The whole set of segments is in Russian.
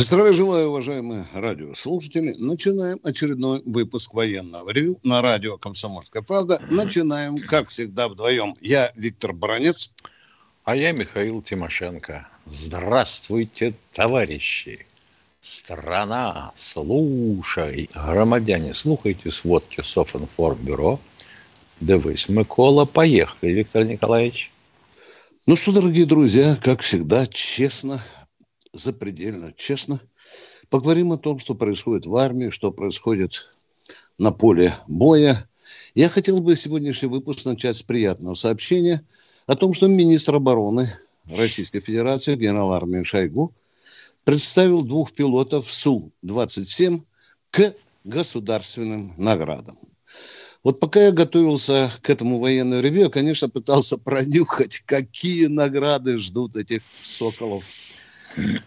Здравия желаю, уважаемые радиослушатели. Начинаем очередной выпуск военного ревю на радио «Комсомольская правда». Начинаем, как всегда, вдвоем. Я Виктор Баранец. А я Михаил Тимошенко. Здравствуйте, товарищи! Страна, слушай! Громадяне, слухайте сводки Софинформбюро. Дивись, Микола, поехали, Виктор Николаевич. Ну что, дорогие друзья, как всегда, честно, запредельно честно. Поговорим о том, что происходит в армии, что происходит на поле боя. Я хотел бы сегодняшний выпуск начать с приятного сообщения о том, что министр обороны Российской Федерации, генерал армии Шойгу, представил двух пилотов Су-27 к государственным наградам. Вот пока я готовился к этому военному ревью, я, конечно, пытался пронюхать, какие награды ждут этих соколов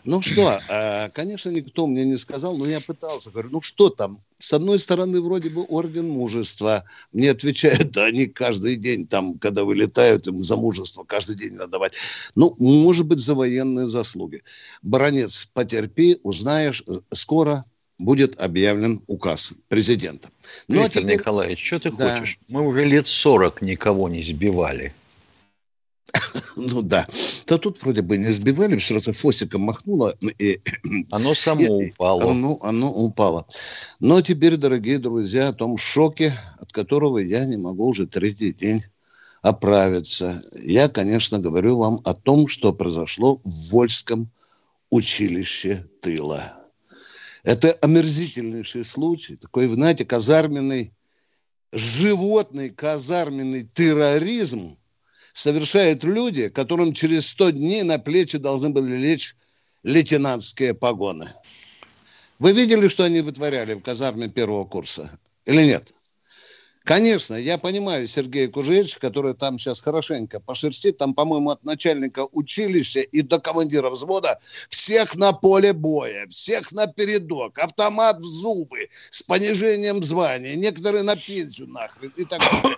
ну что, э, конечно, никто мне не сказал, но я пытался. Говорю, ну что там? С одной стороны, вроде бы орден мужества. Мне отвечают, да они каждый день там, когда вылетают, им за мужество каждый день надо давать. Ну, может быть, за военные заслуги. Баронец, потерпи, узнаешь, э, скоро будет объявлен указ президента. Ну, а Виктор а теперь... Николаевич, что ты да. хочешь? Мы уже лет 40 никого не сбивали. Ну да. Да тут вроде бы не сбивали, все равно фосиком махнуло. И, оно само и, упало. Оно, оно упало. Но теперь, дорогие друзья, о том шоке, от которого я не могу уже третий день оправиться. Я, конечно, говорю вам о том, что произошло в Вольском училище тыла. Это омерзительнейший случай, такой, знаете, казарменный, животный казарменный терроризм – совершают люди, которым через 100 дней на плечи должны были лечь лейтенантские погоны. Вы видели, что они вытворяли в казарме первого курса? Или нет? Конечно, я понимаю Сергея Кужевича, который там сейчас хорошенько пошерстит. Там, по-моему, от начальника училища и до командира взвода всех на поле боя, всех на передок, автомат в зубы, с понижением звания, некоторые на пенсию нахрен и так далее.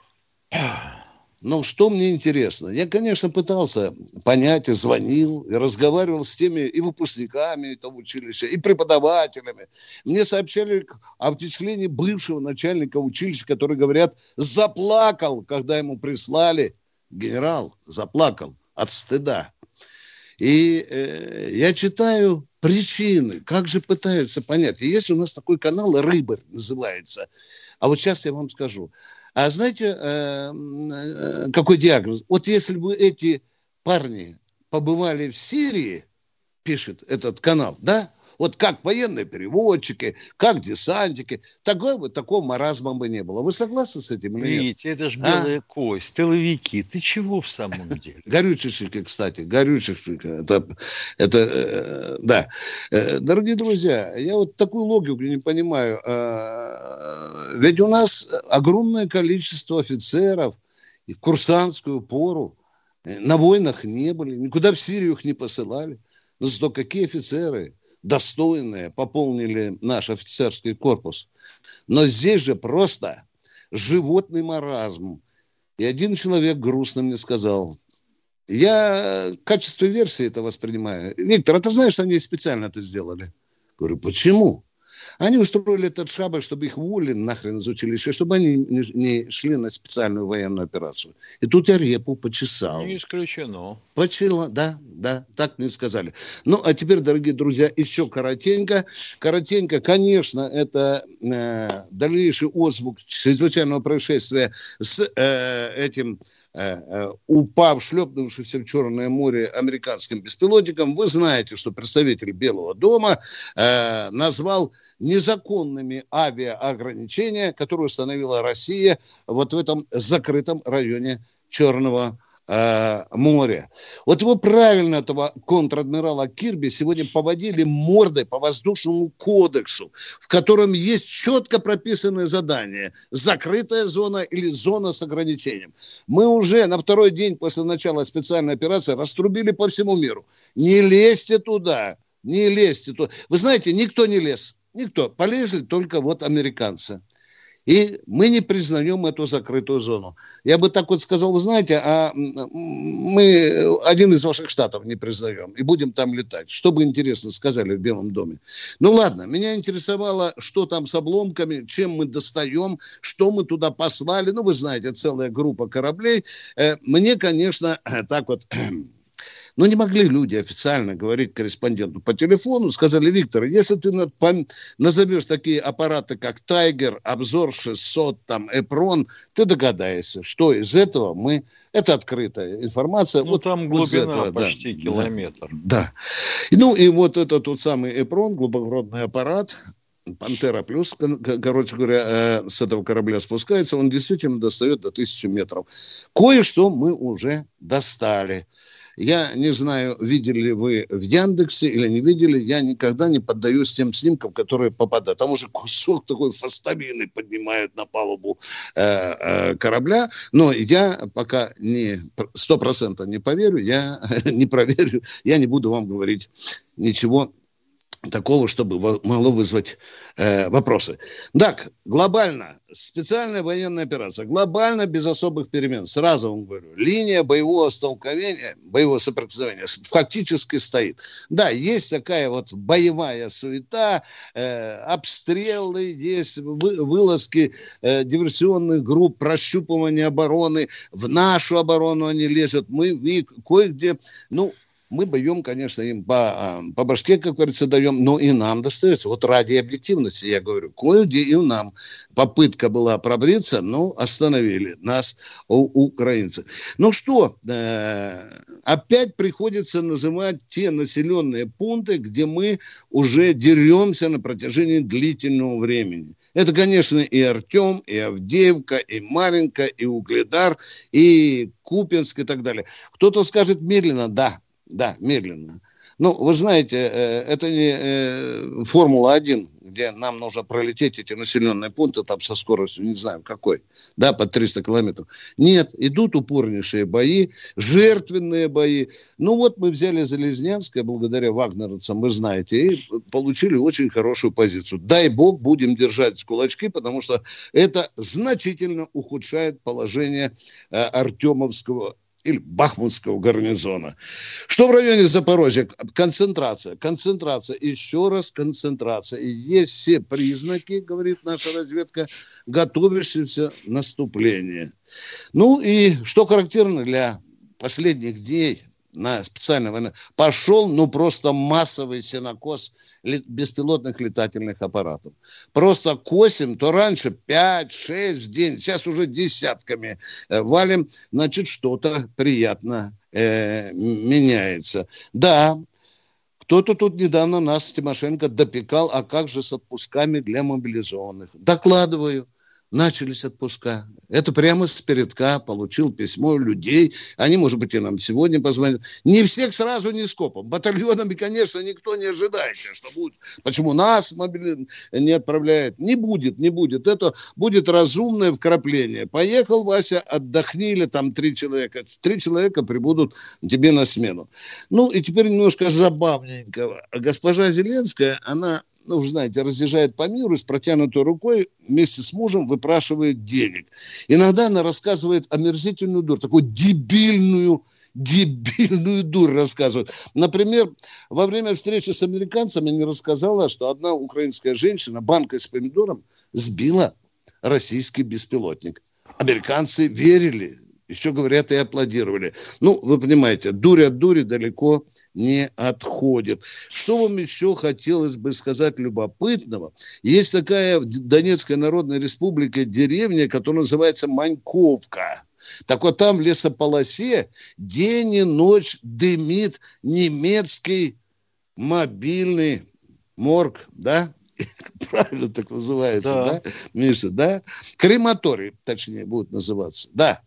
Но что мне интересно? Я, конечно, пытался понять, и звонил, и разговаривал с теми и выпускниками этого училища, и преподавателями. Мне сообщали о впечатлении бывшего начальника училища, который, говорят, заплакал, когда ему прислали, генерал заплакал от стыда. И э, я читаю причины, как же пытаются понять. И есть у нас такой канал «Рыбарь» называется. А вот сейчас я вам скажу – а знаете, э, э, какой диагноз? Вот если бы эти парни побывали в Сирии, пишет этот канал, да, вот как военные переводчики, как десантики, такого бы, такого маразма бы не было. Вы согласны с этим? Видите, это же белая а? кость, тыловики. Ты чего в самом деле? Горючечники, кстати, горючечники. Это, это э, да. Э, дорогие друзья, я вот такую логику не понимаю. Э, ведь у нас огромное количество офицеров и в курсантскую пору на войнах не были, никуда в Сирию их не посылали. Но зато какие офицеры – достойные пополнили наш офицерский корпус. Но здесь же просто животный маразм. И один человек грустно мне сказал, я в версии это воспринимаю. Виктор, а ты знаешь, что они специально это сделали? Говорю, почему? Они устроили этот шабаш, чтобы их уволили нахрен из училища, чтобы они не, не шли на специальную военную операцию. И тут я репу почесал. Не исключено. Почила, да, да, так мне сказали. Ну, а теперь, дорогие друзья, еще коротенько. Коротенько, конечно, это э, дальнейший отзвук чрезвычайного происшествия с э, этим упав, шлепнувшийся в Черное море американским беспилотником. Вы знаете, что представитель Белого дома э, назвал незаконными авиаограничения, которые установила Россия вот в этом закрытом районе Черного э, море. Вот его правильно, этого контр-адмирала Кирби, сегодня поводили мордой по воздушному кодексу, в котором есть четко прописанное задание. Закрытая зона или зона с ограничением. Мы уже на второй день после начала специальной операции раструбили по всему миру. Не лезьте туда, не лезьте туда. Вы знаете, никто не лез. Никто. Полезли только вот американцы. И мы не признаем эту закрытую зону. Я бы так вот сказал, вы знаете, а мы один из ваших штатов не признаем и будем там летать. Что бы интересно сказали в Белом доме. Ну ладно, меня интересовало, что там с обломками, чем мы достаем, что мы туда послали. Ну, вы знаете, целая группа кораблей. Э, мне, конечно, так вот но не могли люди официально говорить корреспонденту по телефону, сказали, Виктор, если ты назовешь такие аппараты, как Тайгер, Обзор 600, там, Эпрон, ты догадаешься, что из этого мы... Это открытая информация. Ну, вот там глубина этого, почти да, километр. Да. Ну, и вот этот тот самый Эпрон, глубоководный аппарат, Пантера плюс, короче говоря, э, с этого корабля спускается, он действительно достает до тысячи метров. Кое-что мы уже достали. Я не знаю, видели ли вы в Яндексе или не видели, я никогда не поддаюсь тем снимкам, которые попадают. Там уже кусок такой фастовины поднимают на палубу э, э, корабля, но я пока не сто процентов не поверю, я не проверю, я не буду вам говорить ничего такого, чтобы могло вызвать э, вопросы. Так, глобально, специальная военная операция, глобально без особых перемен. Сразу вам говорю, линия боевого столкновения, боевого соприкосновения фактически стоит. Да, есть такая вот боевая суета, э, обстрелы, есть вы, вылазки э, диверсионных групп, прощупывание обороны. В нашу оборону они лезут. Мы кое-где, ну, мы даем, конечно, им по, а, по башке, как говорится, даем, но и нам достается. Вот ради объективности, я говорю, кое-где и нам попытка была пробриться, но остановили нас украинцы. Ну что, э, опять приходится называть те населенные пункты, где мы уже деремся на протяжении длительного времени. Это, конечно, и Артем, и Авдеевка, и Маренко, и Угледар, и Купинск и так далее. Кто-то скажет медленно, да, да, медленно. Ну, вы знаете, э, это не э, Формула-1, где нам нужно пролететь эти населенные пункты там со скоростью, не знаю какой, да, под 300 километров. Нет, идут упорнейшие бои, жертвенные бои. Ну вот мы взяли Залезнянское благодаря вагнеровцам, вы знаете, и получили очень хорошую позицию. Дай бог будем держать кулачки, потому что это значительно ухудшает положение э, Артемовского или Бахмутского гарнизона. Что в районе Запорожья? Концентрация, концентрация, еще раз концентрация. И есть все признаки, говорит наша разведка, готовящегося наступления. Ну и что характерно для последних дней на специальной войне, пошел, ну, просто массовый сенокос беспилотных летательных аппаратов. Просто косим, то раньше 5-6 в день, сейчас уже десятками э, валим, значит, что-то приятно э, меняется. Да, кто-то тут недавно нас, Тимошенко, допекал, а как же с отпусками для мобилизованных? Докладываю начались отпуска. Это прямо с передка получил письмо людей. Они, может быть, и нам сегодня позвонят. Не всех сразу, не скопом. Батальонами, конечно, никто не ожидает, что будет. Почему нас мобили... не отправляют? Не будет, не будет. Это будет разумное вкрапление. Поехал, Вася, отдохни, или там три человека. Три человека прибудут тебе на смену. Ну, и теперь немножко забавненького. Госпожа Зеленская, она ну, вы знаете, разъезжает по миру с протянутой рукой вместе с мужем выпрашивает денег. Иногда она рассказывает омерзительную дурь, такую дебильную дебильную дурь рассказывает. Например, во время встречи с американцами не рассказала, что одна украинская женщина банкой с помидором сбила российский беспилотник. Американцы верили, еще говорят и аплодировали. Ну, вы понимаете, дурь от дури далеко не отходит. Что вам еще хотелось бы сказать любопытного? Есть такая в Донецкой Народной Республике деревня, которая называется Маньковка. Так вот там в лесополосе день и ночь дымит немецкий мобильный морг, да? Правильно так называется, да. да, Миша, да? Крематорий, точнее, будет называться, да.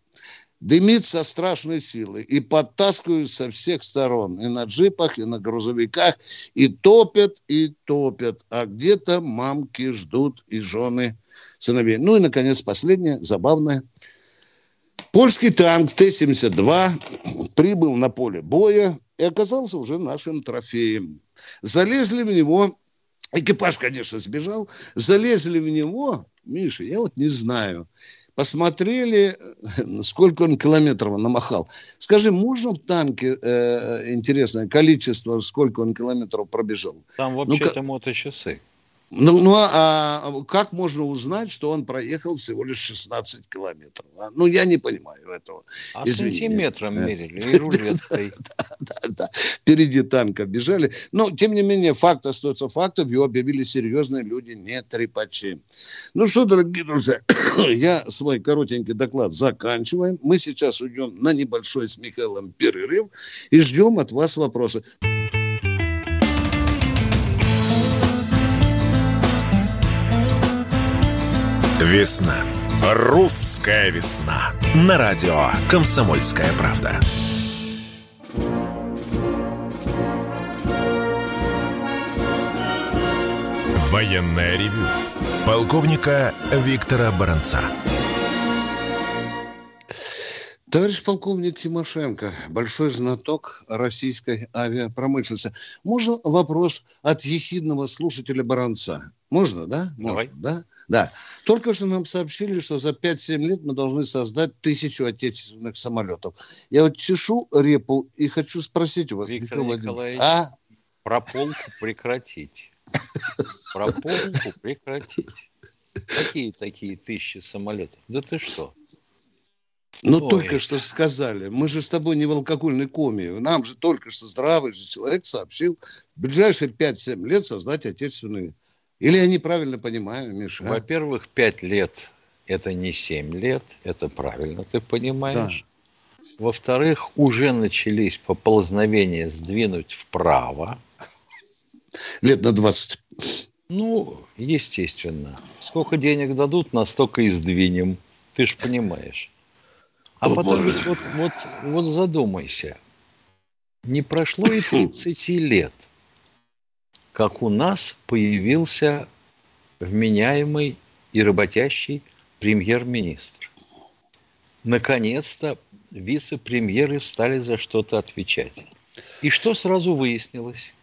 Дымит со страшной силой и подтаскивают со всех сторон. И на джипах, и на грузовиках. И топят, и топят. А где-то мамки ждут и жены сыновей. Ну и, наконец, последнее, забавное. Польский танк Т-72 прибыл на поле боя и оказался уже нашим трофеем. Залезли в него, экипаж, конечно, сбежал, залезли в него, Миша, я вот не знаю, посмотрели, сколько он километров намахал. Скажи, можно в танке, э, интересное количество, сколько он километров пробежал? Там вообще-то ну, моточасы. Ну, ну а, а как можно узнать, что он проехал всего лишь 16 километров? А? Ну, я не понимаю этого. А Извини. сантиметром мерили и рулеткой. Впереди танка бежали. Но, тем не менее, факт остается фактом. Его объявили серьезные люди, не трепачи. Ну что, дорогие друзья, я свой коротенький доклад заканчиваем. Мы сейчас уйдем на небольшой с Михаилом перерыв и ждем от вас вопросы. Весна. Русская весна. На радио «Комсомольская правда». Военная ревю. Полковника Виктора Баранца. Товарищ полковник Тимошенко, большой знаток российской авиапромышленности. Можно вопрос от ехидного слушателя Баранца? Можно, да? Можно, Давай. Да? Да. Только что нам сообщили, что за 5-7 лет мы должны создать тысячу отечественных самолетов. Я вот чешу репу и хочу спросить у вас, Виктор Николай Николаевич, а? про полку прекратить. Про полку прекратить. Какие такие тысячи самолетов? Да ты что? Ну, только что сказали. Мы же с тобой не в алкогольной коме. Нам же только что здравый же человек сообщил в ближайшие 5-7 лет создать отечественные или я неправильно понимаю, Миша? А? Во-первых, пять лет – это не семь лет, это правильно ты понимаешь. Да. Во-вторых, уже начались поползновения сдвинуть вправо. Лет на 20. Ну, естественно. Сколько денег дадут, настолько и сдвинем. Ты же понимаешь. А О, потом ведь вот, вот, вот задумайся. Не прошло и 30 лет – как у нас появился вменяемый и работящий премьер-министр. Наконец-то вице-премьеры стали за что-то отвечать. И что сразу выяснилось?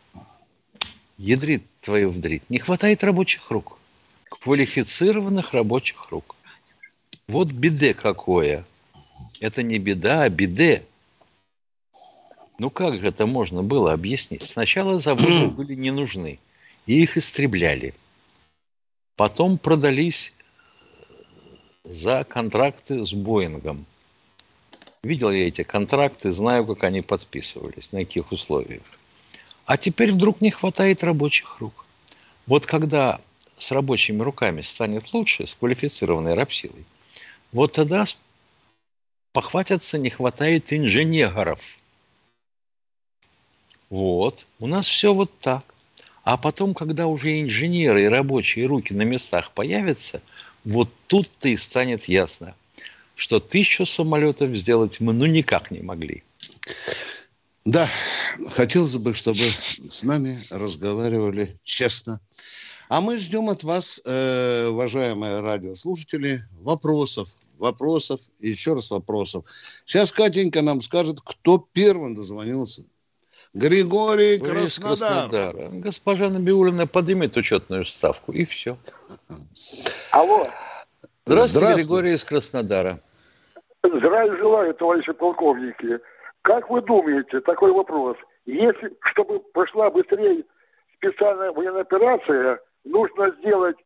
Ядрит твою вдрит. Не хватает рабочих рук. Квалифицированных рабочих рук. Вот беде какое. Это не беда, а беде. Ну как же это можно было объяснить? Сначала заводы были не нужны, и их истребляли. Потом продались за контракты с Боингом. Видел я эти контракты, знаю, как они подписывались, на каких условиях. А теперь вдруг не хватает рабочих рук. Вот когда с рабочими руками станет лучше, с квалифицированной рабсилой, вот тогда похватятся, не хватает инженеров – вот. У нас все вот так. А потом, когда уже инженеры и рабочие руки на местах появятся, вот тут-то и станет ясно, что тысячу самолетов сделать мы ну никак не могли. Да, хотелось бы, чтобы с нами разговаривали честно. А мы ждем от вас, э, уважаемые радиослушатели, вопросов, вопросов, еще раз вопросов. Сейчас Катенька нам скажет, кто первым дозвонился Григорий Краснодар. Краснодара. Госпожа Набиулина поднимет учетную ставку, и все. Алло. Здравствуйте, Здравствуйте, Григорий из Краснодара. Здравия желаю, товарищи полковники. Как вы думаете, такой вопрос. Если, чтобы прошла быстрее специальная военная операция, нужно сделать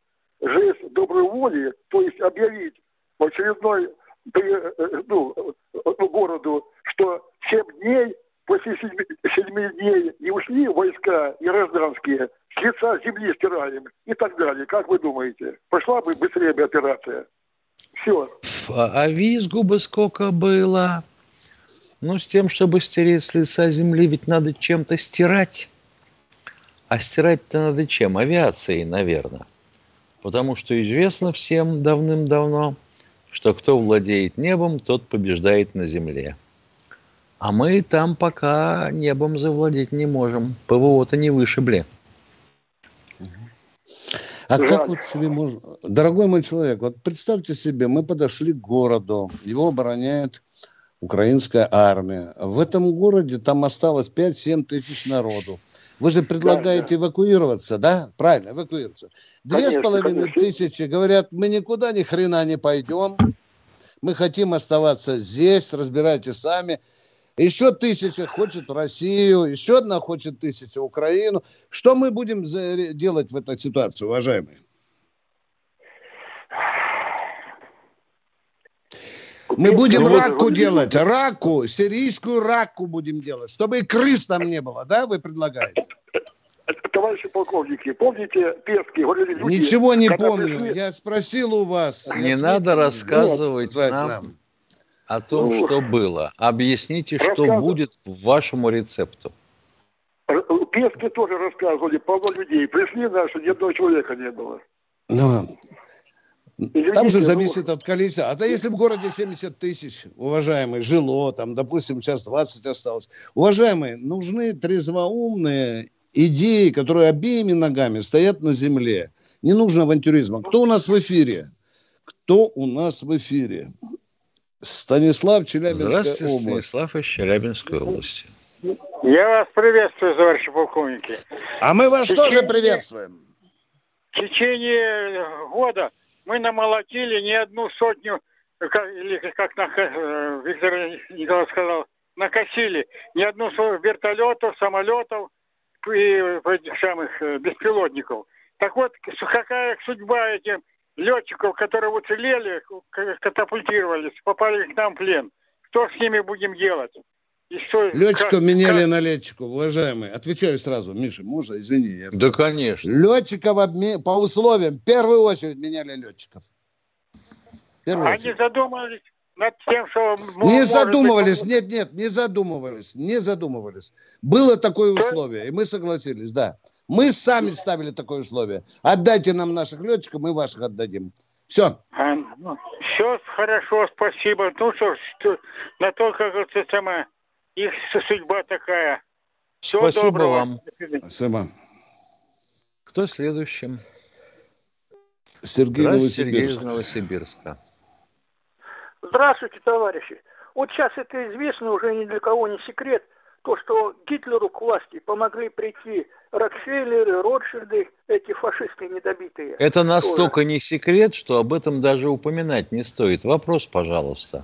жест доброй воли, то есть объявить в очередной э, э, ну, ну, городу, что 7 дней после седьми, седьми дней не ушли войска и гражданские, с лица земли стираем и так далее. Как вы думаете, пошла бы быстрее бы операция? Все. А, а визгу бы сколько было? Ну, с тем, чтобы стереть с лица земли, ведь надо чем-то стирать. А стирать-то надо чем? Авиацией, наверное. Потому что известно всем давным-давно, что кто владеет небом, тот побеждает на земле. А мы там пока небом завладеть не можем. ПВО-то не вышибли. А Жаль. как вот себе можно... Дорогой мой человек, вот представьте себе, мы подошли к городу, его обороняет украинская армия. В этом городе там осталось 5-7 тысяч народу. Вы же предлагаете да, да. эвакуироваться, да? Правильно, эвакуироваться. Две с половиной тысячи говорят, мы никуда ни хрена не пойдем. Мы хотим оставаться здесь, разбирайте сами. Еще тысяча хочет Россию, еще одна хочет тысяча Украину. Что мы будем делать в этой ситуации, уважаемые? Мы будем ну, раку вот, делать, раку, сирийскую раку будем делать, чтобы и крыс там не было, да, вы предлагаете? Товарищи полковники, помните Пески? Говорили, люди, Ничего не помню, пришли... я спросил у вас. Не надо рассказывать вот, нам, нам о том, ну, что было. Объясните, что будет в вашему рецепту. Пески тоже рассказывали, полно людей. Пришли наши, ни одного человека не было. Ну, там же зависит от количества. А то если в городе 70 тысяч, уважаемые, жило, там, допустим, сейчас 20 осталось. Уважаемые, нужны трезвоумные идеи, которые обеими ногами стоят на земле. Не нужно авантюризма. Кто у нас в эфире? Кто у нас в эфире? Станислав, Челябинская Здравствуйте, область. Станислав из Челябинской области. Я вас приветствую, товарищи полковники. А мы вас течение, тоже приветствуем. В течение года мы намолотили не одну сотню, как, или как на, э, Виктор Николаевич сказал, накосили не одну вертолетов, самолетов и самых э, беспилотников. Так вот, какая судьба этим летчиков, которые уцелели, катапультировались, попали к нам в плен. Что с ними будем делать? Летчиков как, меняли как... на летчиков, уважаемые. Отвечаю сразу, Миша, можно, извини. Я... Да, конечно. Летчиков обме... по условиям, в первую очередь меняли летчиков. Первую Они очередь. задумались над тем, что... Не задумывались, быть... нет, нет, не задумывались, не задумывались. Было такое условие, и мы согласились, да. Мы сами ставили такое условие. Отдайте нам наших летчиков, мы ваших отдадим. Все. А, ну, все хорошо, спасибо. Ну что, что на то, как это самое, их судьба такая. Всего спасибо доброго. вам. Спасибо. Кто следующим? Сергей Новосибирск. Сергей Новосибирска. Здравствуйте, товарищи. Вот сейчас это известно уже ни для кого не секрет – то, что Гитлеру к власти помогли прийти Рокфеллеры, Ротшильды, эти фашисты недобитые. Это настолько тоже. не секрет, что об этом даже упоминать не стоит. Вопрос, пожалуйста.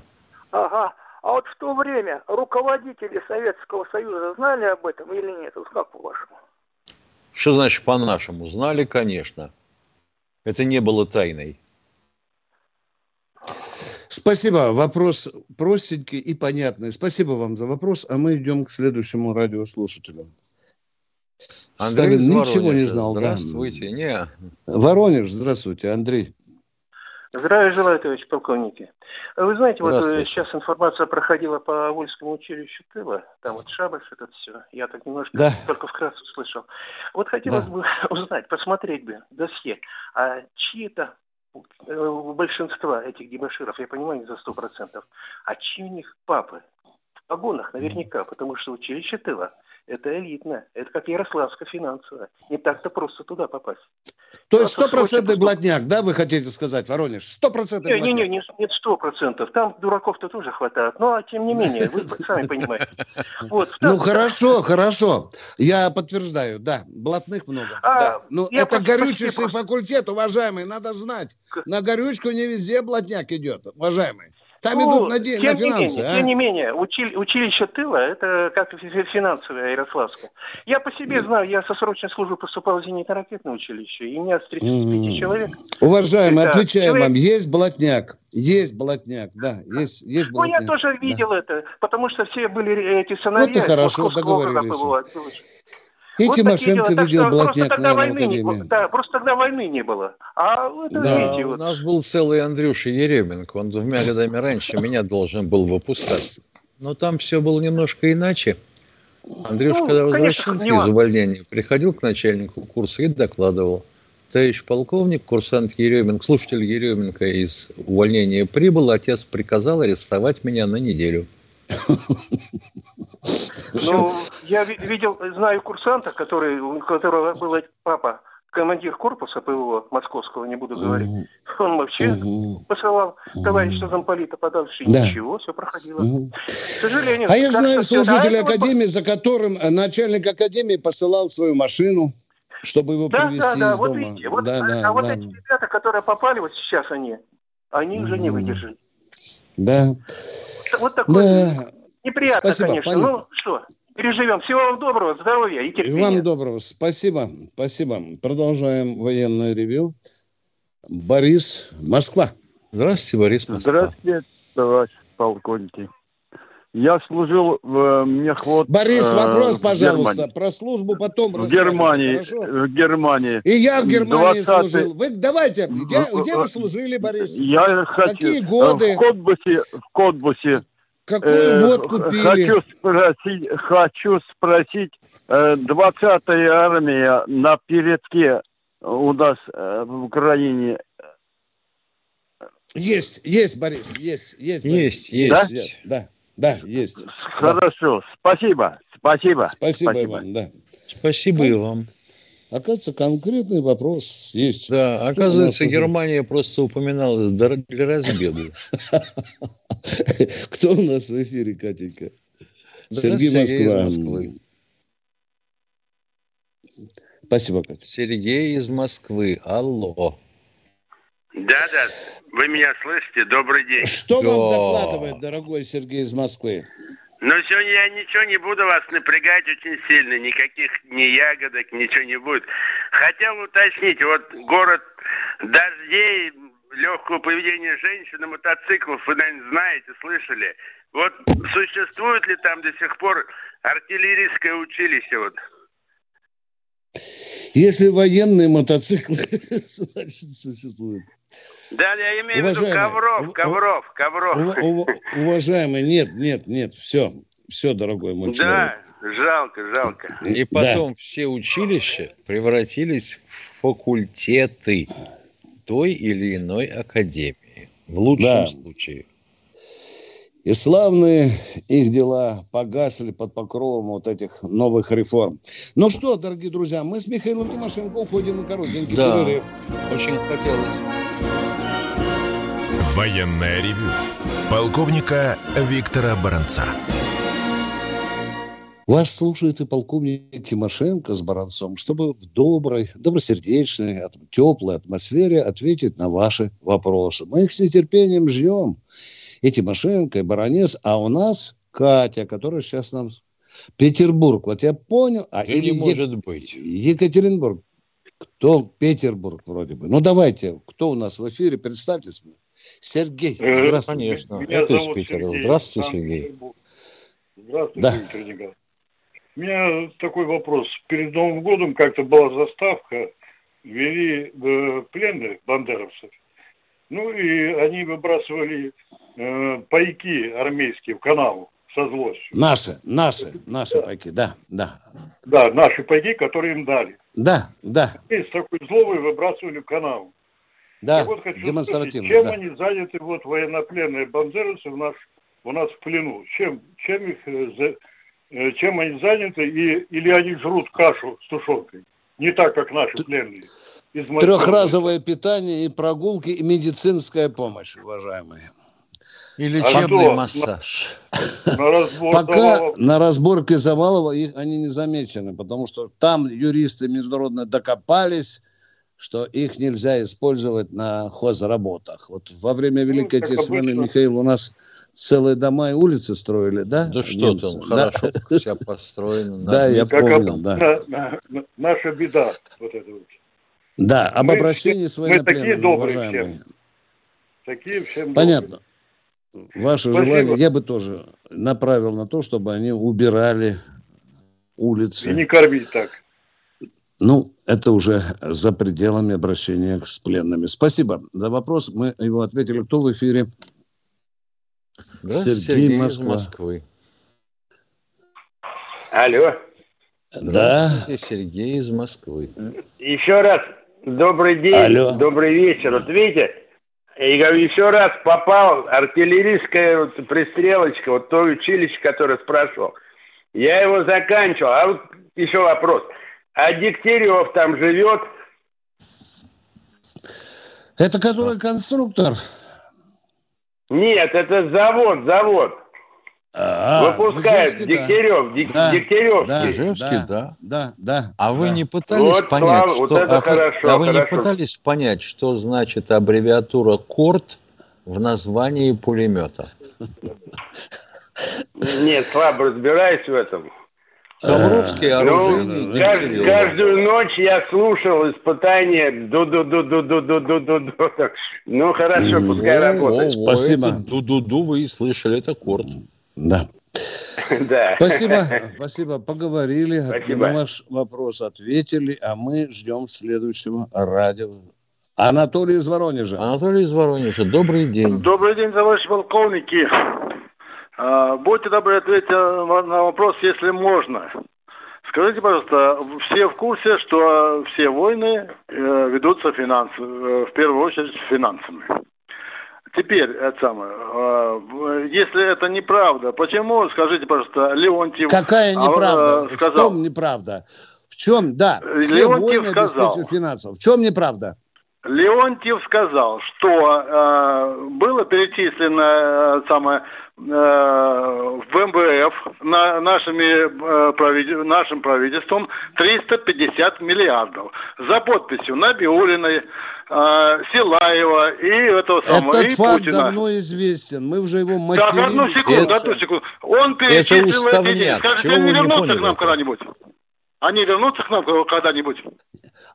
Ага. А вот в то время руководители Советского Союза знали об этом или нет? Вот как по-вашему? Что значит по-нашему? Знали, конечно. Это не было тайной. Спасибо. Вопрос простенький и понятный. Спасибо вам за вопрос. А мы идем к следующему радиослушателю. Андрей Сталин ничего не знал. Здравствуйте. Да. Не. Воронеж, здравствуйте. Андрей. Здравия желаю, товарищ полковники. Вы знаете, вот сейчас информация проходила по Вольскому училищу тыла, там вот Шабаш, это все, я так немножко да. только вкратце слышал. Вот хотелось да. бы узнать, посмотреть бы досье, а чьи-то Э, большинства этих дебаширов, я понимаю, не за сто процентов, а чьи у них папы? Погонах наверняка, потому что училище тыла – это элитно, это как Ярославская финансовая. Не так-то просто туда попасть. То есть стопроцентный блатняк, да, вы хотите сказать, Воронеж? Стопроцентный блатняк. Не, не, не, нет, сто процентов. Там дураков-то тоже хватает. Но, а тем не менее, вы сами понимаете. Вот, ну, хорошо, хорошо. Я подтверждаю, да, блатных много. А, да. Ну, это горючий факультет, уважаемый, надо знать. На горючку не везде блатняк идет, уважаемый. Там ну, идут на, де- на финансы. Не менее, а? Тем не менее, учили, училище тыла, это как финансовое Ярославское. Я по себе знаю, я со срочной службы поступал в зенитно-ракетное училище, и у меня с 35 mm-hmm. человек... Уважаемый, отвечаем человек... вам, есть блатняк, есть блатняк, да, есть, есть блатняк. Ну, я тоже видел да. это, потому что все были эти сыновья... Вот и хорошо, договорились. И вот Тимошенко дела, видел Блатняк тогда войны не было. Да, просто тогда войны не было. А это, да. видите, вот. У нас был целый Андрюша Еременко. Он двумя годами раньше меня должен был выпускать. Но там все было немножко иначе. Андрюшка, ну, когда возвращался из увольнения, приходил к начальнику курса и докладывал. Товарищ полковник, курсант Еременко, слушатель Еременко из увольнения прибыл, отец приказал арестовать меня на неделю. Ну, я видел, знаю курсанта, который, у которого был папа, командир корпуса ПВО московского, не буду говорить, он вообще посылал товарища замполита подальше, да. ничего, все проходило. К сожалению. А я знаю служителя академии, за которым э, начальник академии посылал свою машину, чтобы его да, привезти да, да, из вот дома. Видите, вот, да, а, да, а да. вот эти ребята, которые попали вот сейчас они, они уже не выдержали. Да. Вот такой да. неприятно, Спасибо, конечно. Понятно. Ну что, переживем. Всего вам доброго, здоровья и терпения. И вам доброго. Спасибо. Спасибо. Продолжаем военное ревю. Борис, Москва. Здравствуйте, Борис, Москва. Здравствуйте, товарищ полковники. Я служил в э, мехвод. Борис, э, вопрос, пожалуйста, Германии. про службу потом. В Германии, в Германии. И я в Германии 20... служил. Вы давайте, где, где вы служили, Борис? Я хочу. Какие годы? В Котбусе, в Котбусе. Какой э, год купили? Хочу спросить, хочу спросить, э, 20-я армия на передке у нас э, в Украине. Есть, есть, Борис, есть, есть. Есть, есть. Да? да. Да, есть. Хорошо, да. спасибо, спасибо. Спасибо, спасибо. вам, да. Спасибо Кон... и вам. Оказывается, конкретный вопрос есть. Да, Что оказывается, Германия уже... просто упоминалась для разбега. Кто у нас в эфире, Катенька? Сергей Москва. Спасибо, Катя. Сергей из Москвы. Алло. Да-да, вы меня слышите? Добрый день. Что да. вам докладывает, дорогой Сергей из Москвы? Ну, сегодня я ничего не буду вас напрягать очень сильно, никаких ни ягодок, ничего не будет. Хотел уточнить, вот город дождей, легкого поведения женщин на мотоциклах, вы, наверное, знаете, слышали. Вот существует ли там до сих пор артиллерийское училище? Вот? Если военные мотоциклы, значит, существуют. Да, я имею в виду ковров, ковров, ковров. Уважаемый, нет, нет, нет, все, все, дорогой мой человек. Да, жалко, жалко. И потом да. все училища превратились в факультеты той или иной академии. В лучшем да. случае. И славные их дела погасли под покровом вот этих новых реформ. Ну что, дорогие друзья, мы с Михаилом Тимошенко уходим на коротенький да, перерыв. очень хотелось. Военная ревю. Полковника Виктора Баранца. Вас слушает и полковник Тимошенко с Баранцом, чтобы в доброй, добросердечной, теплой атмосфере ответить на ваши вопросы. Мы их с нетерпением ждем и Тимошенко, и Баранец, а у нас Катя, которая сейчас нам... Петербург, вот я понял... А, или не может е... быть. Екатеринбург. Кто? Петербург вроде бы. Ну, давайте, кто у нас в эфире? Представьтесь мне. Сергей, э, здравствуйте. Конечно, Меня это из Питера. Сергей. Здравствуйте, Сергей. Здравствуйте, да. Виктор. У меня такой вопрос. Перед Новым годом как-то была заставка, вели э, пленных бандеровцев. Ну и они выбрасывали э, пайки армейские в канал со злостью. Наши, наши, наши да. пайки, да, да. Да, наши пайки, которые им дали. Да, да. И с такой зловой выбрасывали в канал. Да, вот хочу демонстративно. Спросить, чем да. они заняты, вот военнопленные бандеровцы у нас, у нас в плену? Чем, чем их, э, э, чем они заняты, и, или они жрут кашу с тушенкой? Не так, как наши пленные. Трехразовое питание и прогулки, и медицинская помощь, уважаемые. И лечебный а массаж. На разбор Пока завалов. на разборке завалов их, они не замечены, потому что там юристы международно докопались, что их нельзя использовать на хозработах. Вот во время ну, Великой ну, Отечественной, Михаил, у нас целые дома и улицы строили, да? Да что там, хорошо да? все построено. Да, я помню, да. Наша беда, вот это вот. Да, об мы, обращении с военнопленными, уважаемые. Всем. Такие всем Понятно. Добрые. Ваше Спасибо. желание я бы тоже направил на то, чтобы они убирали улицы. И не кормить так. Ну, это уже за пределами обращения с пленными. Спасибо за вопрос. Мы его ответили. Кто в эфире? Да, Сергей, Сергей Москва. из Москвы. Алло. Да. Сергей из Москвы. Еще раз Добрый день, Алло. добрый вечер. Вот видите, и говорю, еще раз попал артиллерийская вот пристрелочка, вот то училище, которое спрашивал. Я его заканчивал. А вот еще вопрос. А Дегтярев там живет? Это который конструктор? Нет, это завод, завод. А, Выпускает Дегтярев, да, Дегтяревский. Да, Ижевский, да. Да, да. А да. вы не пытались вот, понять, слава, что... Вот это а, хорошо, а вы хорошо. не пытались понять, что значит аббревиатура КОРТ в названии пулемета? Нет, слабо разбираюсь в этом. Ковровский оружейник ну, кажд, Каждую ночь я слушал испытания ду-ду-ду-ду-ду-ду-ду-ду. Ну, хорошо, пускай работает. Спасибо. Ду-ду-ду вы и слышали, это корт. Да. Да. Спасибо, спасибо. Поговорили, спасибо. на ваш вопрос ответили, а мы ждем следующего радио. Анатолий из Воронежа. Анатолий из Воронежа, добрый день. Добрый день, товарищи полковники. А, будьте добры, ответьте на вопрос, если можно. Скажите, пожалуйста, все в курсе, что все войны э, ведутся финанс, э, в первую очередь финансами. Теперь, это самое, э, если это неправда, почему, скажите, пожалуйста, Леонтьев... Какая а, неправда? А, сказал, в чем неправда? В чем, да, все Леонтьев войны сказал, финансов. В чем неправда? Леонтьев сказал, что э, было перечислено э, самое э, в МВФ на, нашими, э, правитель, нашим правительством 350 миллиардов за подписью Набиулиной, э, Силаева и этого самого Этот и факт Путина. давно известен. Мы уже его матерились. Так, одну секунду, это, одну секунду. Он перечислил эти деньги. Скажите, они вернутся к нам когда-нибудь? Они вернутся к нам когда-нибудь?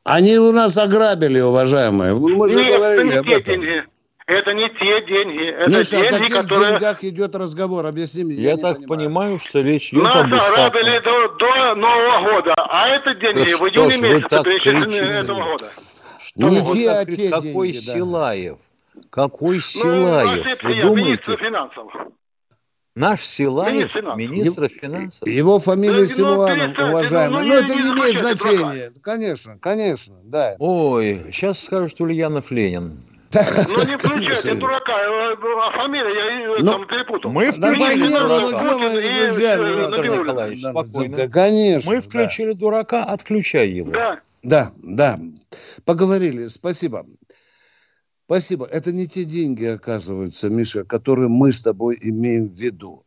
Они у нас ограбили, уважаемые. Мы же Нет, говорили это не те деньги. Это не те деньги. Это Миша, деньги, о каких которые... деньгах идет разговор? Объясни мне. Я, я так понимаю. понимаю, что речь идет Нас об ограбили до, до Нового года, а это деньги да в июне месяце перечислены этого года. Что не те, а те Какой деньги, Силаев? Да. Какой Силаев? Ну, Вы думаете? финансов. Наш Силаев, министр финансов. Его фамилия Силуанов, уважаемый. Ну, это не имеет значения. Конечно, конечно, да. Ой, сейчас скажут Ульянов Ленин. Ну не включайте дурака, а фамилия я там перепутал. Мы включили дурака. Спокойно. Конечно. Мы включили дурака, отключай его. Да. Да, да. Поговорили. Спасибо. Спасибо. Это не те деньги, оказывается, Миша, которые мы с тобой имеем в виду.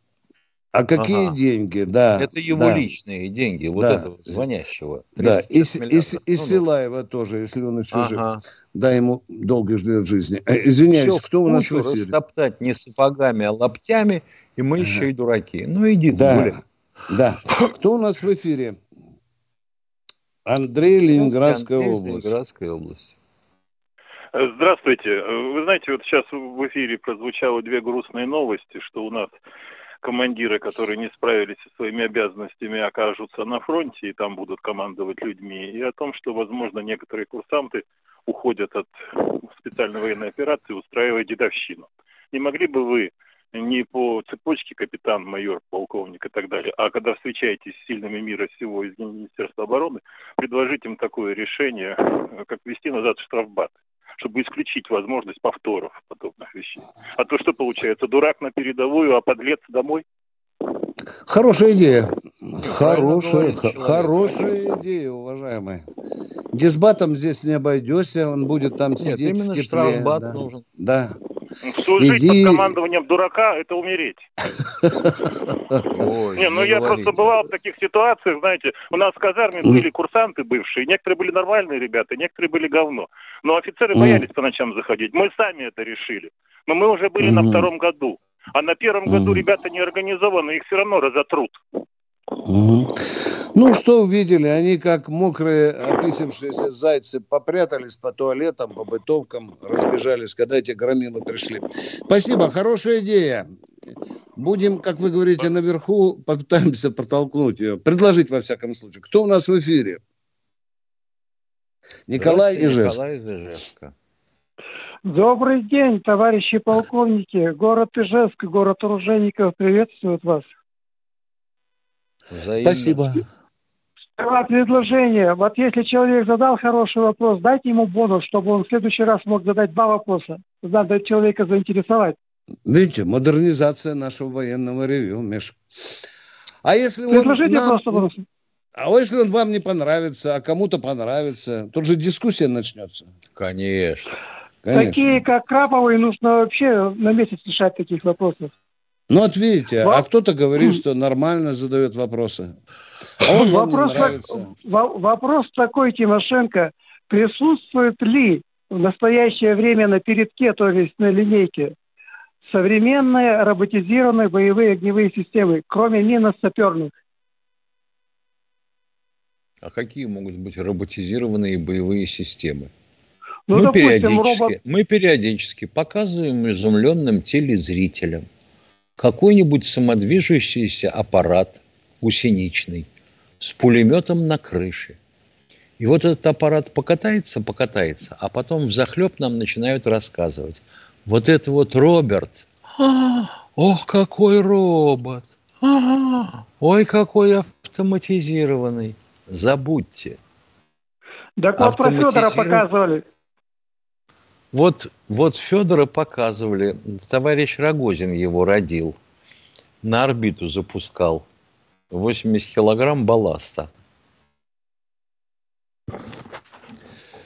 А какие ага. деньги, да. Это его да. личные деньги, вот да. этого звонящего. Да, и, и, и, Силаева тоже, если он еще ага. жив. Дай ему долгой лет жизни. Э, извиняюсь, Все кто у нас в эфире? растоптать не сапогами, а лаптями, и мы ага. еще и дураки. Ну, иди да. Гуляй. Да. Кто у нас в эфире? Андрей, Ленинградская Андрей, область. Ленинградская область. Здравствуйте. Вы знаете, вот сейчас в эфире прозвучало две грустные новости, что у нас командиры, которые не справились со своими обязанностями, окажутся на фронте и там будут командовать людьми, и о том, что, возможно, некоторые курсанты уходят от специальной военной операции, устраивая дедовщину. Не могли бы вы не по цепочке капитан, майор, полковник и так далее, а когда встречаетесь с сильными мира всего из Министерства обороны, предложить им такое решение, как вести назад штрафбат чтобы исключить возможность повторов подобных вещей. А то что получается, дурак на передовую, а подлец домой? Хорошая идея. Хорошая, хорошая идея, уважаемые. Дисбатом здесь не обойдешься, он будет там сидеть Нет, в тепле. Штрафбат да. нужен. Да. Служить Иди... под командованием дурака – это умереть. не, ну я просто бывал в таких ситуациях, знаете, у нас в казарме были курсанты бывшие, некоторые были нормальные ребята, некоторые были говно. Но офицеры боялись по ночам заходить. Мы сами это решили. Но мы уже были на втором году. А на первом году ребята не организованы, их все равно разотрут. Ну, что увидели? Они, как мокрые, описавшиеся зайцы, попрятались по туалетам, по бытовкам, разбежались, когда эти громилы пришли. Спасибо, хорошая идея. Будем, как вы говорите, наверху, попытаемся протолкнуть ее. Предложить, во всяком случае. Кто у нас в эфире? Николай Ижевск. Николай из Ижевска. Добрый день, товарищи полковники. Город Ижевск, город оружейников приветствует вас. Взаимно. Спасибо. предложение. Вот если человек задал хороший вопрос, дайте ему бонус, чтобы он в следующий раз мог задать два вопроса. Надо человека заинтересовать. Видите, модернизация нашего военного ревю, Миш. А если Предложите он нам... просто А если он вам не понравится, а кому-то понравится, тут же дискуссия начнется. Конечно. Конечно. Такие, как Краповые, нужно вообще на месяц решать таких вопросов. Ну, вот видите, Во... а кто-то говорит, что нормально задает вопросы. А он вопрос, так, вопрос такой, Тимошенко, присутствует ли в настоящее время на передке, то есть на линейке, современные роботизированные боевые огневые системы, кроме минно-саперных? А какие могут быть роботизированные боевые системы? Ну, мы, допустим, периодически, робот... мы периодически показываем изумленным телезрителям какой-нибудь самодвижущийся аппарат гусеничный с пулеметом на крыше. И вот этот аппарат покатается, покатается, а потом в захлеб нам начинают рассказывать. Вот это вот Роберт, а, ох, какой робот, а, ой, какой автоматизированный. Забудьте. Так вот про Федора показывали. Вот, вот Федора показывали, товарищ Рогозин его родил, на орбиту запускал 80 килограмм балласта.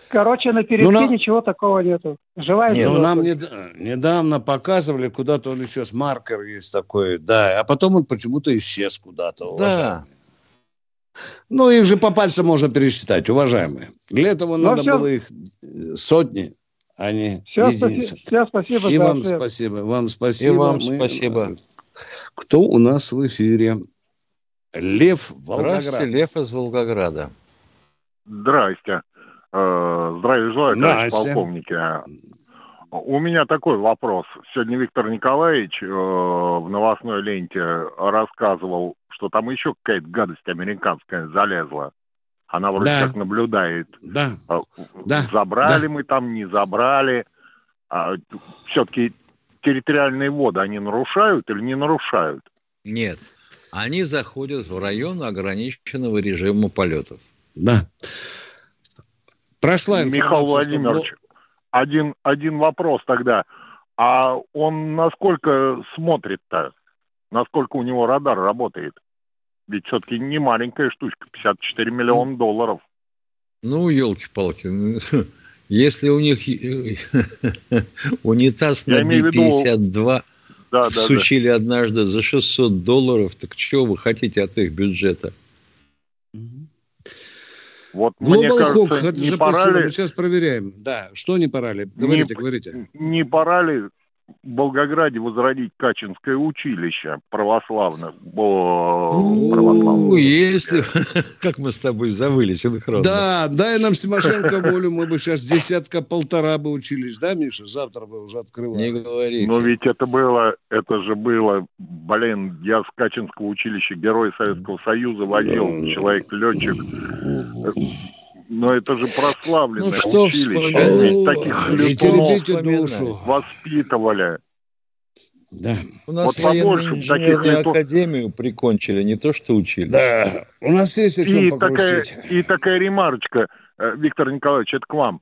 Короче, на передке ну, ничего такого нету. Живая Нет, ну, нам не, недавно показывали, куда-то он еще с маркер есть такой, да, а потом он почему-то исчез куда-то, уважаемые. Да. Ну, их же по пальцам можно пересчитать, уважаемые. Для этого ну, надо все. было их сотни а не все, единицы. Спасибо, все, спасибо. И вам ответ. спасибо. Вам спасибо. И вам Мы... спасибо. Кто у нас в эфире? Лев Волгоград. Здравствуйте, Лев из Волгограда. Здрасте. Э, здравия желаю, товарищ полковники. У меня такой вопрос. Сегодня Виктор Николаевич э, в новостной ленте рассказывал, что там еще какая-то гадость американская залезла. Она вроде да. как наблюдает. Да. А, да. Забрали да. мы там, не забрали. А, все-таки территориальные воды они нарушают или не нарушают? Нет. Они заходят в район ограниченного режима полетов. Да. Прошла Михаил Владимирович, что... один, один вопрос тогда. А он насколько смотрит-то? Насколько у него радар работает? Ведь все-таки не маленькая штучка, 54 миллиона ну, долларов. Ну, елки-палки, если у них унитаз на Би-52 да, всучили да, да. однажды за 600 долларов, так чего вы хотите от их бюджета? Вот Global мне кажется, Hawk не пора ли... Мы сейчас проверяем. Да, что не пора ли? Говорите, не, говорите. Не пора ли Волгограде возродить Качинское училище православное. Ну, если, как мы с тобой завыли синхронно. Да, дай нам Тимошенко волю, мы бы сейчас десятка-полтора бы учились, да, Миша? Завтра бы уже открывали. Не говорите. Но ведь это было, это же было, блин, я с Качинского училища Герой Советского Союза возил, человек-летчик но это же прославленное ну, что училище. Таких летунов воспитывали. Да. У нас вот побольше таких лету... академию прикончили, не то что учили. Да, у нас есть о чем и такая, и такая ремарочка, э, Виктор Николаевич, это к вам.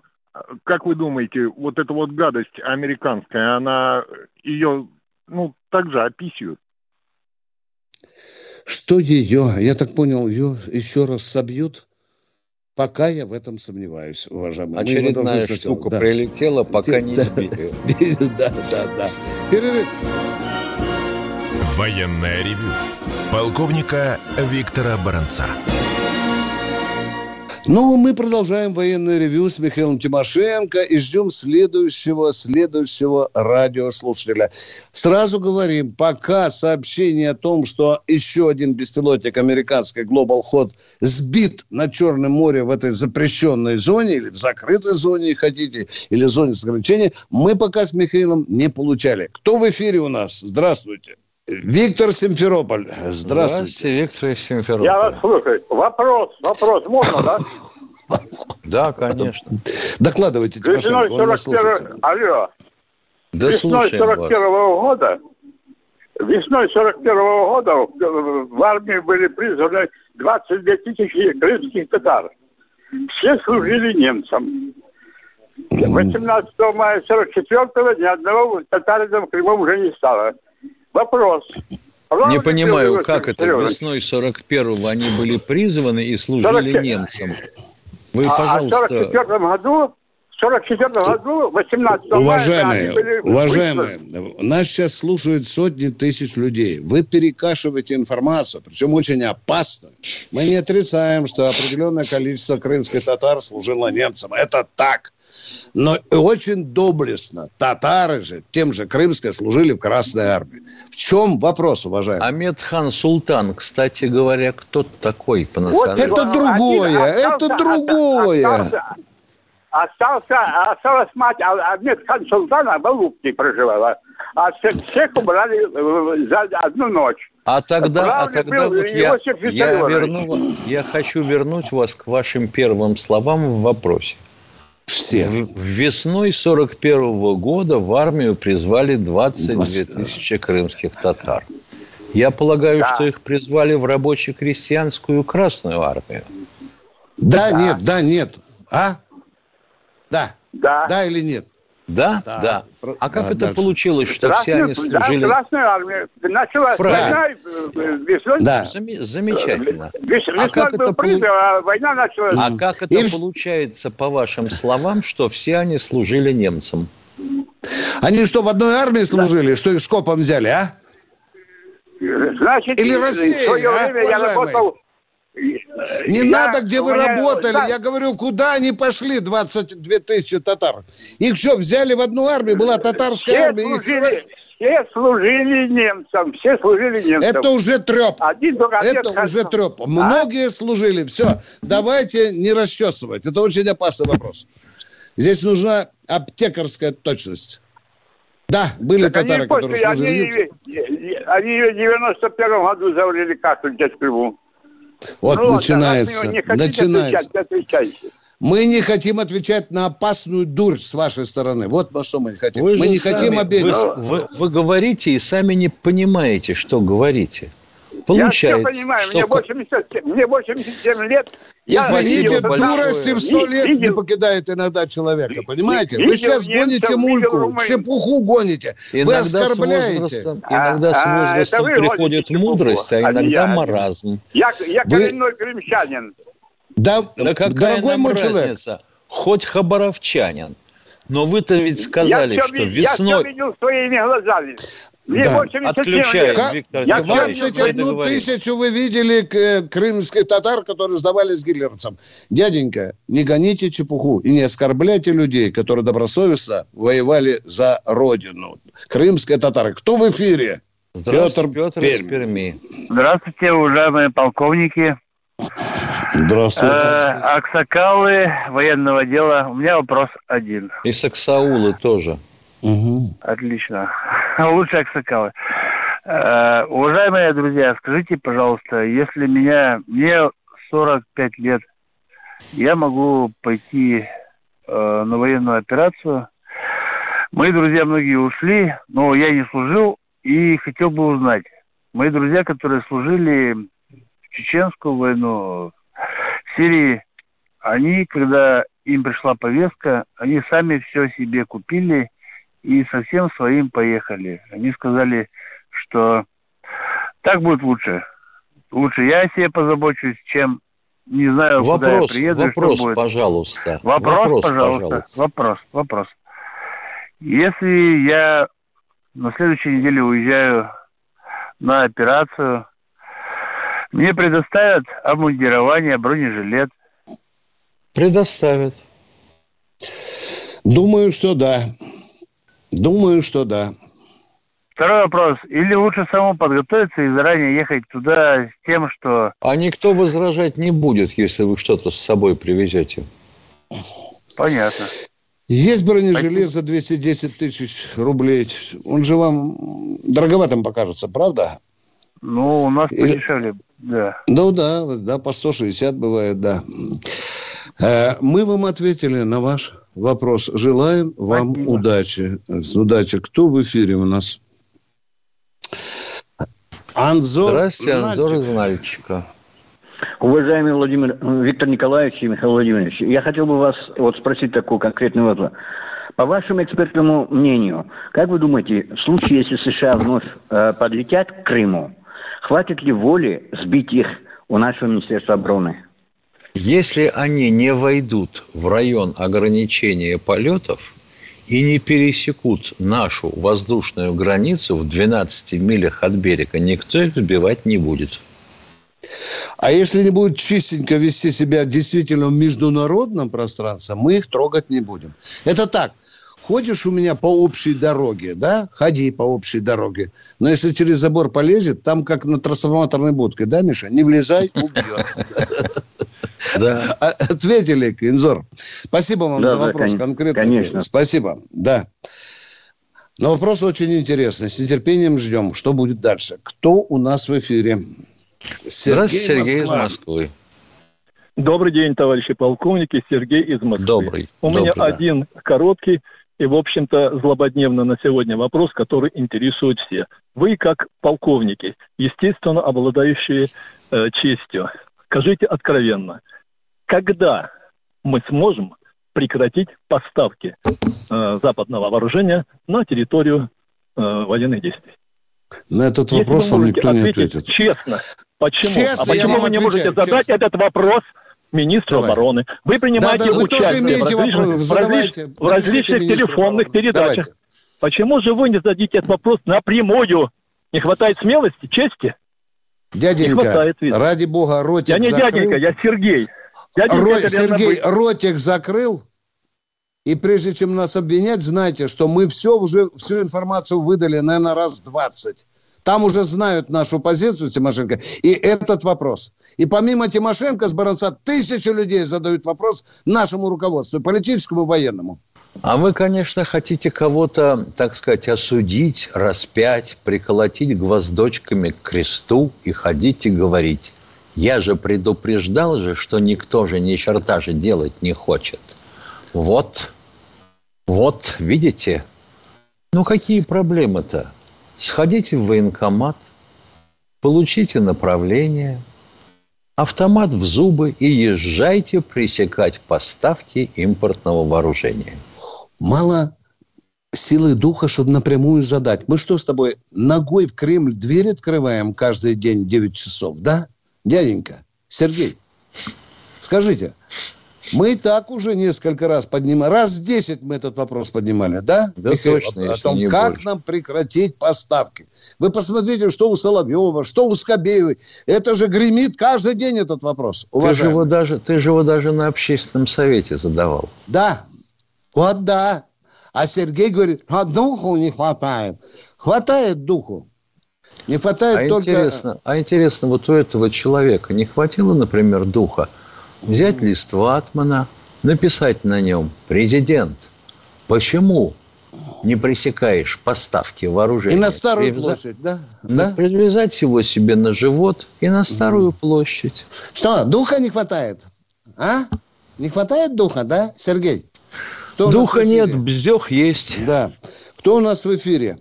Как вы думаете, вот эта вот гадость американская, она ее, ну, также описывают? Что ее, я так понял, ее еще раз собьют? Пока я в этом сомневаюсь, уважаемые. Очередная штука да. прилетела, пока не сбили. Да, да, да. Перерыв. Военная ревю. Полковника Виктора Баранца. Ну, мы продолжаем военное ревю с Михаилом Тимошенко и ждем следующего, следующего радиослушателя. Сразу говорим, пока сообщение о том, что еще один беспилотник американской Global Hot сбит на Черном море в этой запрещенной зоне или в закрытой зоне, хотите, или зоне с ограничением, мы пока с Михаилом не получали. Кто в эфире у нас? Здравствуйте. Виктор Симферополь. Здравствуйте. Здравствуйте, Виктор Симферополь. Я вас слушаю. Вопрос, вопрос. Можно, да? Да, конечно. Докладывайте, Весной 41 Алло. Да Весной 41 -го года Весной 41 -го года в армии были призваны 22 тысячи крымских татар. Все служили немцам. 18 мая 44-го ни одного татарина в Крыму уже не стало. Вопрос. Не понимаю, как это весной 41-го они были призваны и служили 40... немцам. Вы, пожалуйста... А в 44 году в 44 году, 18 уважаемые, мая, уважаемые, нас сейчас слушают сотни тысяч людей. Вы перекашиваете информацию, причем очень опасно. Мы не отрицаем, что определенное количество крымских татар служило немцам. Это так. Но очень доблестно. Татары же, тем же крымской, служили в Красной Армии. В чем вопрос, уважаемый? Амедхан Султан, кстати говоря, кто такой по национальности? Вот это другое, один, это остался, другое. Остался, остался, осталась мать Амедхан Султана в Алупке проживала. А всех убрали за одну ночь. А тогда, а тогда вот я, я, верну, я хочу вернуть вас к вашим первым словам в вопросе. Все. Весной 41 -го года в армию призвали 22 тысячи крымских татар. Я полагаю, да. что их призвали в рабоче-крестьянскую Красную армию. Да, да, нет, да, нет. А? Да. Да. Да или нет? Да, да. да. А как да, это дальше. получилось, что Красную, все они служили... Да, Красная армия началась война весной. Да. Замечательно. Вес, а как это призыв, а война началась. А как это И... получается, по вашим словам, что все они служили немцам? Они что, в одной армии служили? Да. Что их скопом взяли, а? Значит, Или Россия, в свое а, время я работал не я, надо, где вы меня, работали. Да. Я говорю, куда они пошли, 22 тысячи татар? Их что, взяли в одну армию? Была татарская все армия. Служили, все служили немцам. Все служили немцам. Это уже треп. Один Это один уже треп. А? Многие служили. Все, давайте не расчесывать. Это очень опасный вопрос. Здесь нужна аптекарская точность. Да, были так татары, они которые служили. Они, они ее в 91 году завалили кассу в Крыму. Вот ну, начинается. Не начинается. Отвечать, мы не хотим отвечать на опасную дурь с вашей стороны. Вот на что мы хотим. Вы мы не сами, хотим обидеть. Вы, вы, вы говорите и сами не понимаете, что говорите. Получается, я все понимаю, что... мне, 87, мне 87 лет. Извините, дурость в 100 лет видел, не покидает иногда человека, понимаете? Видел, Вы сейчас немцев, гоните мульку, чепуху гоните, иногда вы оскорбляете. С иногда с а, возрастом а, приходит мудрость, а иногда я, маразм. Я, я коренной вы... крымчанин. Да, да дорогой мой человек. Хоть хабаровчанин. Но вы-то ведь сказали, я что все, весной... Я все видел своими глазами. Да. Отключаем, Виктор Я 21 тысячу вы видели э, крымских татар, которые сдавались гитлеровцам. Дяденька, не гоните чепуху и не оскорбляйте людей, которые добросовестно воевали за родину. Крымские татары. Кто в эфире? Здравствуйте, Петр, Петр Пермь. Перми. Здравствуйте, уважаемые полковники. Здравствуйте. Э, Аксакалы военного дела. У меня вопрос один. И Саксаулы тоже. Угу. Отлично. Лучше Аксакалы. Э, уважаемые друзья, скажите, пожалуйста, если меня, мне 45 лет, я могу пойти э, на военную операцию. Мои друзья многие ушли, но я не служил и хотел бы узнать. Мои друзья, которые служили Чеченскую войну, в Сирии, они, когда им пришла повестка, они сами все себе купили и совсем своим поехали. Они сказали, что так будет лучше. Лучше я о себе позабочусь, чем не знаю, вопрос, куда я приеду. Вопрос, что будет. пожалуйста. Вопрос, вопрос пожалуйста. пожалуйста. Вопрос, вопрос. Если я на следующей неделе уезжаю на операцию, мне предоставят обмундирование, бронежилет? Предоставят. Думаю, что да. Думаю, что да. Второй вопрос. Или лучше самому подготовиться и заранее ехать туда с тем, что... А никто возражать не будет, если вы что-то с собой привезете. Понятно. Есть бронежилет за 210 тысяч рублей. Он же вам дороговатым покажется, правда? Ну, у нас подешевле, да. Ну да, да, по 160 бывает, да. Э, мы вам ответили на ваш вопрос. Желаем вам Спасибо. удачи. Удачи. Кто в эфире у нас? Анзор Здравствуйте, Анзор из Нальчика. Уважаемый Владимир, Виктор Николаевич и Михаил Владимирович, я хотел бы вас вот спросить такой конкретный вопрос. По вашему экспертному мнению, как вы думаете, в случае, если США вновь э, подлетят к Крыму, хватит ли воли сбить их у нашего Министерства обороны? Если они не войдут в район ограничения полетов и не пересекут нашу воздушную границу в 12 милях от берега, никто их сбивать не будет. А если не будут чистенько вести себя действительно в международном пространстве, мы их трогать не будем. Это так. Ходишь у меня по общей дороге, да? Ходи по общей дороге. Но если через забор полезет, там как на трансформаторной будке, да, Миша? Не влезай, убьет. Да. А, ответили, Инзор. Спасибо вам за вопрос конкретно. Конечно. Спасибо. Да. Но вопрос очень интересный. С нетерпением ждем, что будет дальше. Кто у нас в эфире? Сергей Здравствуйте, Сергей из Москвы. Добрый день, товарищи полковники. Сергей из Москвы. Добрый. У добрый, меня да. один короткий и, в общем-то, злободневно на сегодня вопрос, который интересует все. Вы, как полковники, естественно, обладающие э, честью, скажите откровенно, когда мы сможем прекратить поставки э, западного вооружения на территорию э, военных действий? На этот вопрос вам никто не ответит. Честно. Почему? Честно, а почему вы не можете задать честно. этот вопрос министру Давай. обороны? Вы принимаете да, да, вы участие в различных, в различных, в различных телефонных передачах. Давайте. Почему же вы не зададите этот вопрос напрямую? Не хватает смелости, чести? Дяденька, не хватает, ради бога, ротик Я не закрыл. дяденька, я Сергей. Дяденька, Ро... Сергей, ротик закрыл? И прежде чем нас обвинять, знайте, что мы все уже, всю информацию выдали, наверное, раз 20. Там уже знают нашу позицию Тимошенко. И этот вопрос. И помимо Тимошенко с Баранца тысячи людей задают вопрос нашему руководству, политическому военному. А вы, конечно, хотите кого-то, так сказать, осудить, распять, приколотить гвоздочками к кресту и ходить и говорить. Я же предупреждал же, что никто же ни черта же делать не хочет. Вот вот, видите? Ну, какие проблемы-то? Сходите в военкомат, получите направление, автомат в зубы и езжайте пресекать поставки импортного вооружения. Мало силы духа, чтобы напрямую задать. Мы что с тобой, ногой в Кремль дверь открываем каждый день 9 часов, да? Дяденька, Сергей, скажите, мы и так уже несколько раз поднимали, раз 10 мы этот вопрос поднимали, да? Да Михаил, точно, О том, как больше. нам прекратить поставки. Вы посмотрите, что у Соловьева, что у Скобеевой. Это же гремит каждый день этот вопрос. Ты же, его даже, ты же его даже на общественном совете задавал. Да, вот да. А Сергей говорит, а духу не хватает. Хватает духу. Не хватает а только... Интересно, а интересно, вот у этого человека не хватило, например, духа – взять лист ватмана, написать на нем «Президент, почему не пресекаешь поставки вооружения?» И на Старую Привяза... площадь, да? да? Привязать его себе на живот и на Старую mm. площадь. Что, духа не хватает? А? Не хватает духа, да, Сергей? Кто духа нет, бздех есть. Да. Кто у нас в эфире?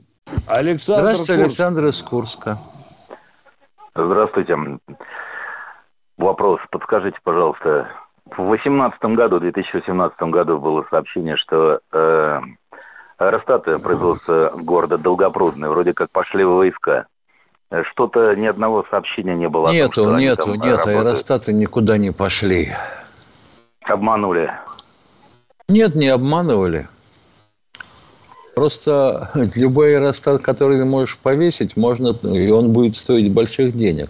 Александр Здравствуйте, Курск. Александр из Курска. Здравствуйте вопрос. Подскажите, пожалуйста, в 2018 году, в 2018 году было сообщение, что э, аэростаты производства города Долгопрудный вроде как пошли в войска. Что-то ни одного сообщения не было. Нету, том, нету, нет, работают. аэростаты никуда не пошли. Обманули. Нет, не обманывали. Просто любой аэростат, который ты можешь повесить, можно, и он будет стоить больших денег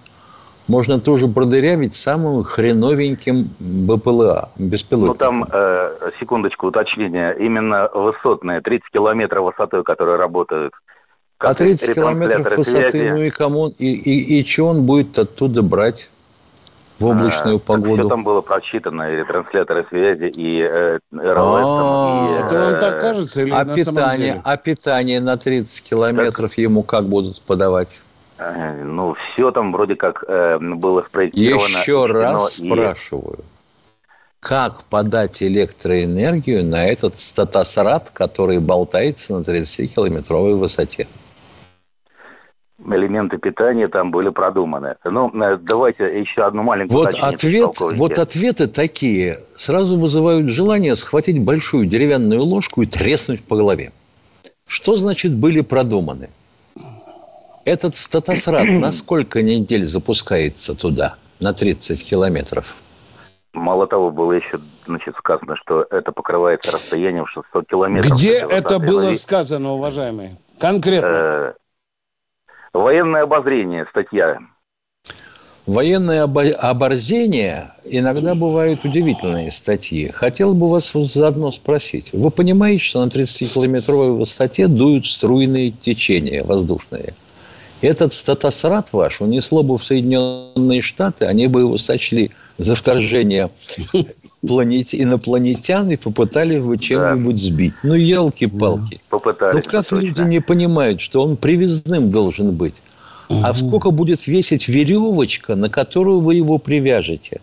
можно тоже продырявить самым хреновеньким БПЛА, беспилотником. Ну, там, э, секундочку, уточнения. Именно высотные, 30 километров высотой, которые работают. А 30 километров высоты, связи. ну и кому, и, и, и что он будет оттуда брать? в облачную а, погоду. Все там было прочитано, и ретрансляторы связи, и э, РЛС. А, это вам так кажется или а на питание, самом деле? А питание на 30 километров ему как будут подавать? Ну, все там вроде как э, было спроектировано. Еще раз и... спрашиваю. Как подать электроэнергию на этот статосрад, который болтается на 30-километровой высоте? элементы питания там были продуманы. Ну, э, давайте еще одну маленькую вот ответ, Вот ответы такие сразу вызывают желание схватить большую деревянную ложку и треснуть по голове. Что значит были продуманы? Этот статосрад на сколько недель запускается туда, на 30 километров? Мало того, было еще значит, сказано, что это покрывается расстоянием 600 километров. Где это было сказано, уважаемый? Конкретно. Э, военное обозрение, статья. Военное оборзение иногда бывают удивительные статьи. Хотел бы вас заодно спросить. Вы понимаете, что на 30-километровой высоте дуют струйные течения воздушные? Этот статосрат ваш унесло бы в Соединенные Штаты, они бы его сочли за вторжение планет... инопланетян и попытались бы чем-нибудь сбить. Ну, елки-палки. Попытались. Ну, как люди не понимают, что он привязным должен быть? А сколько будет весить веревочка, на которую вы его привяжете?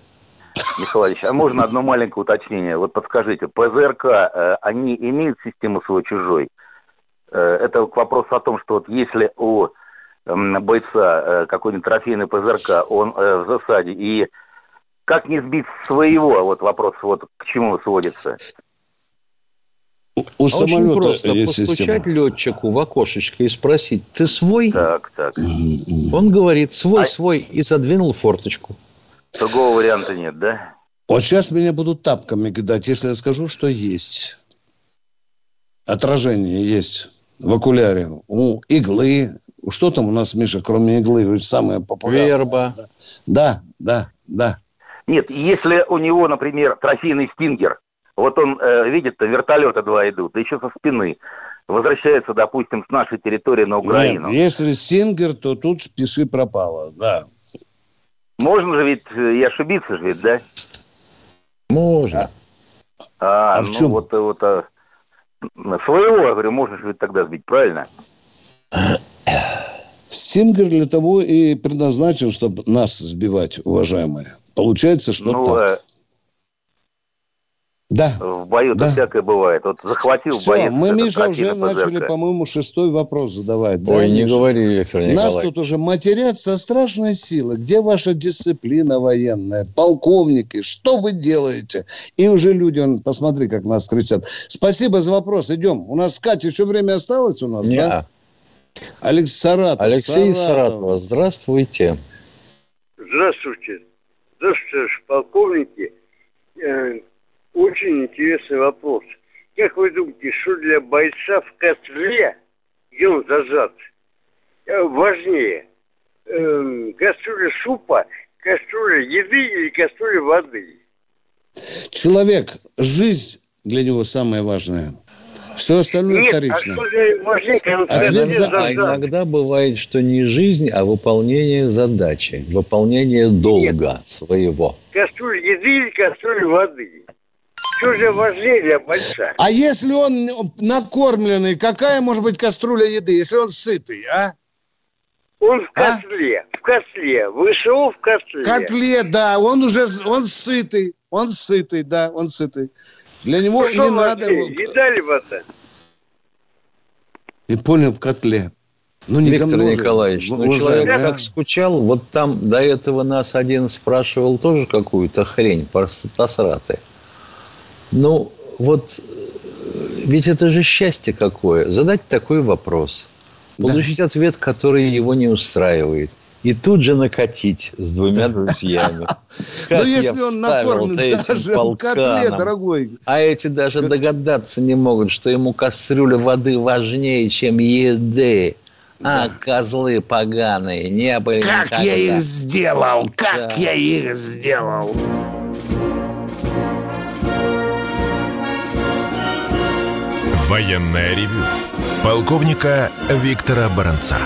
Николаевич, а можно одно маленькое уточнение? Вот подскажите, ПЗРК, э, они имеют систему свой-чужой? Э, это вопрос о том, что вот если у бойца э, какой-нибудь трофейный ПЗРК, он в засаде, и как не сбить своего? Вот вопрос вот к чему сводится. У а самолета очень просто есть постучать система. летчику в окошечко и спросить, ты свой? Так, так. Он говорит, свой, а... свой, и задвинул форточку. Другого варианта нет, да? Вот сейчас меня будут тапками кидать, если я скажу, что есть. Отражение есть в окуляре. У иглы. Что там у нас, Миша, кроме иглы? Самое популярное. Верба. Да, да, да. Нет, если у него, например, трофейный стингер, вот он э, видит, вертолеты два идут, еще со спины, возвращается, допустим, с нашей территории на Украину. Нет, если стингер, то тут пиши пропало, да. Можно же ведь э, и ошибиться же ведь, да? Можно. А, а ну в чем? вот, вот а, своего, я говорю, можно же ведь тогда сбить, правильно? Стингер для того и предназначен, чтобы нас сбивать, уважаемые. Получается, что ну, так. Э, да. В бою да. всякое бывает. Вот захватил Все, боец. Мы, Миша, уже начали, по-моему, шестой вопрос задавать. Ой, да, не Миша? говори, Виктор Николаевич. Нас тут уже матерят со страшной силой. Где ваша дисциплина военная? Полковники, что вы делаете? И уже люди, он, посмотри, как нас кричат. Спасибо за вопрос. Идем. У нас, Катя, еще время осталось у нас, Не да? Алекс Саратов. Алексей Саратов. Здравствуйте. Здравствуйте. Здравствуйте, полковники. Э, очень интересный вопрос. Как вы думаете, что для бойца в котле, где он зажат, э, важнее? Эм, кастрюля супа, кастрюля еды или кастрюля воды? Человек, жизнь для него самое важное. Все остальное Нет, вторично. А, Ответ за... а иногда бывает, что не жизнь, а выполнение задачи, выполнение долга Нет. своего. Кастрюля еды или кастрюля воды? Что же важнее для больца? А если он накормленный, какая может быть кастрюля еды, если он сытый, а? Он в а? котле, а? в котле, вышел в котле. В котле, да, он уже, он сытый, он сытый, да, он сытый. Для него ну, не надо... Еда ли вода? И понял, в котле. Ну, не Виктор Николаевич, ну, уже, человек да? как скучал, вот там до этого нас один спрашивал тоже какую-то хрень про статосраты. Ну, вот ведь это же счастье какое, задать такой вопрос, получить да. ответ, который его не устраивает и тут же накатить с двумя друзьями. Ну, если он накормлен даже в котле, дорогой. А эти даже догадаться не могут, что ему кастрюля воды важнее, чем еды. А, козлы поганые, не были Как я их сделал, как я их сделал. Военная ревю. Полковника Виктора Баранца.